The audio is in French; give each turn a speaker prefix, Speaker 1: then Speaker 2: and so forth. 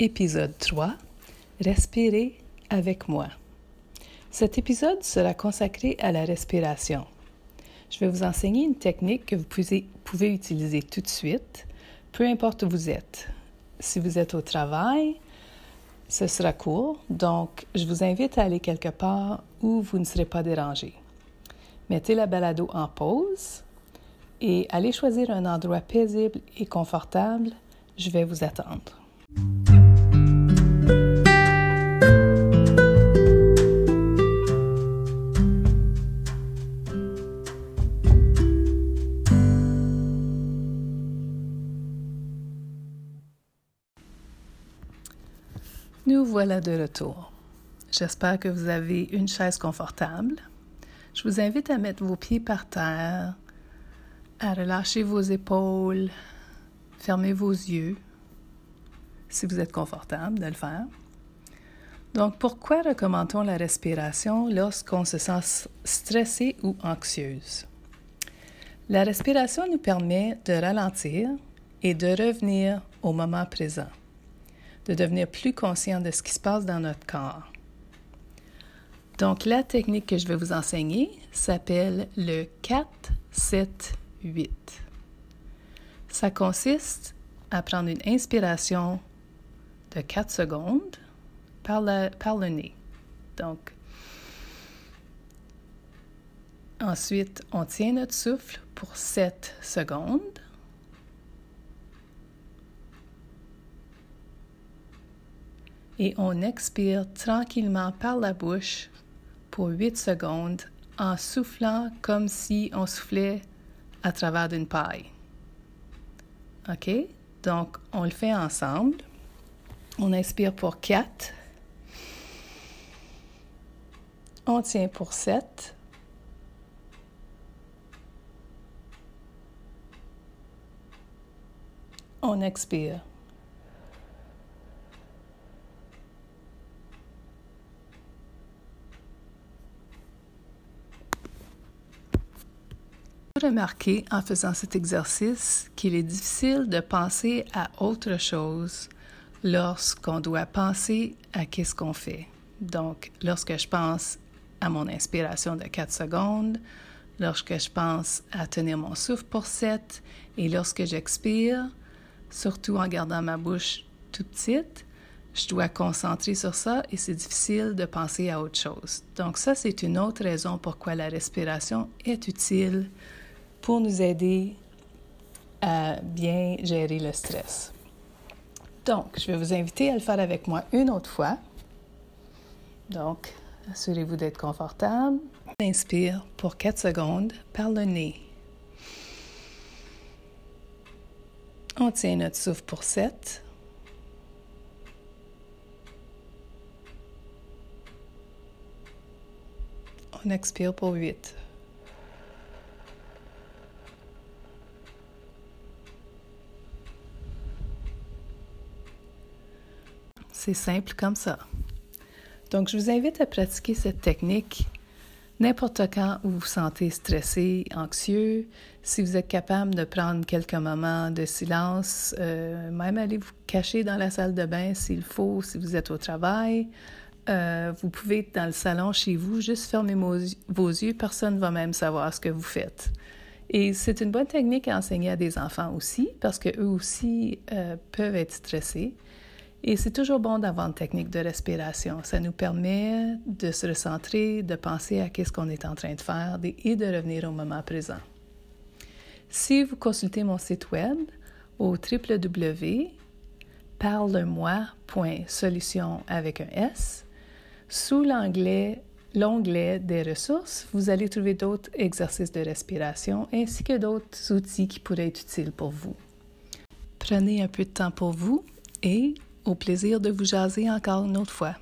Speaker 1: Épisode 3 Respirer avec moi. Cet épisode sera consacré à la respiration. Je vais vous enseigner une technique que vous pouvez, utiliser tout de suite, peu importe où vous êtes. Si vous êtes au travail, ce sera court, donc je vous invite à aller quelque part où vous ne serez pas dérangé. Mettez la balado en pause et allez choisir un endroit paisible et confortable. Je vais vous attendre. Nous voilà de retour. J'espère que vous avez une chaise confortable. Je vous invite à mettre vos pieds par terre, à relâcher vos épaules, fermer vos yeux, si vous êtes confortable de le faire. Donc, pourquoi recommandons la respiration lorsqu'on se sent stressé ou anxieuse? La respiration nous permet de ralentir et de revenir au moment présent de devenir plus conscient de ce qui se passe dans notre corps. Donc, la technique que je vais vous enseigner s'appelle le 4-7-8. Ça consiste à prendre une inspiration de 4 secondes par, par le nez. Donc, ensuite, on tient notre souffle pour 7 secondes. Et on expire tranquillement par la bouche pour 8 secondes en soufflant comme si on soufflait à travers d'une paille. OK? Donc, on le fait ensemble. On inspire pour 4. On tient pour 7. On expire. Remarqué en faisant cet exercice qu'il est difficile de penser à autre chose lorsqu'on doit penser à qu'est-ce qu'on fait. Donc, lorsque je pense à mon inspiration de 4 secondes, lorsque je pense à tenir mon souffle pour 7 et lorsque j'expire, surtout en gardant ma bouche toute petite, je dois concentrer sur ça et c'est difficile de penser à autre chose. Donc ça, c'est une autre raison pourquoi la respiration est utile pour nous aider à bien gérer le stress. Donc, je vais vous inviter à le faire avec moi une autre fois. Donc, assurez-vous d'être confortable. Inspire pour 4 secondes par le nez. On tient notre souffle pour 7. On expire pour 8. C'est simple comme ça. Donc, je vous invite à pratiquer cette technique n'importe quand où vous vous sentez stressé, anxieux. Si vous êtes capable de prendre quelques moments de silence, euh, même aller vous cacher dans la salle de bain s'il faut, si vous êtes au travail. Euh, vous pouvez être dans le salon chez vous, juste fermer vos yeux, personne ne va même savoir ce que vous faites. Et c'est une bonne technique à enseigner à des enfants aussi, parce qu'eux aussi euh, peuvent être stressés. Et c'est toujours bon d'avoir une technique de respiration. Ça nous permet de se recentrer, de penser à ce qu'on est en train de faire et de revenir au moment présent. Si vous consultez mon site web au www.parle-moi.solution avec un S, sous l'onglet l'onglet des ressources, vous allez trouver d'autres exercices de respiration ainsi que d'autres outils qui pourraient être utiles pour vous. Prenez un peu de temps pour vous et au plaisir de vous jaser encore une autre fois.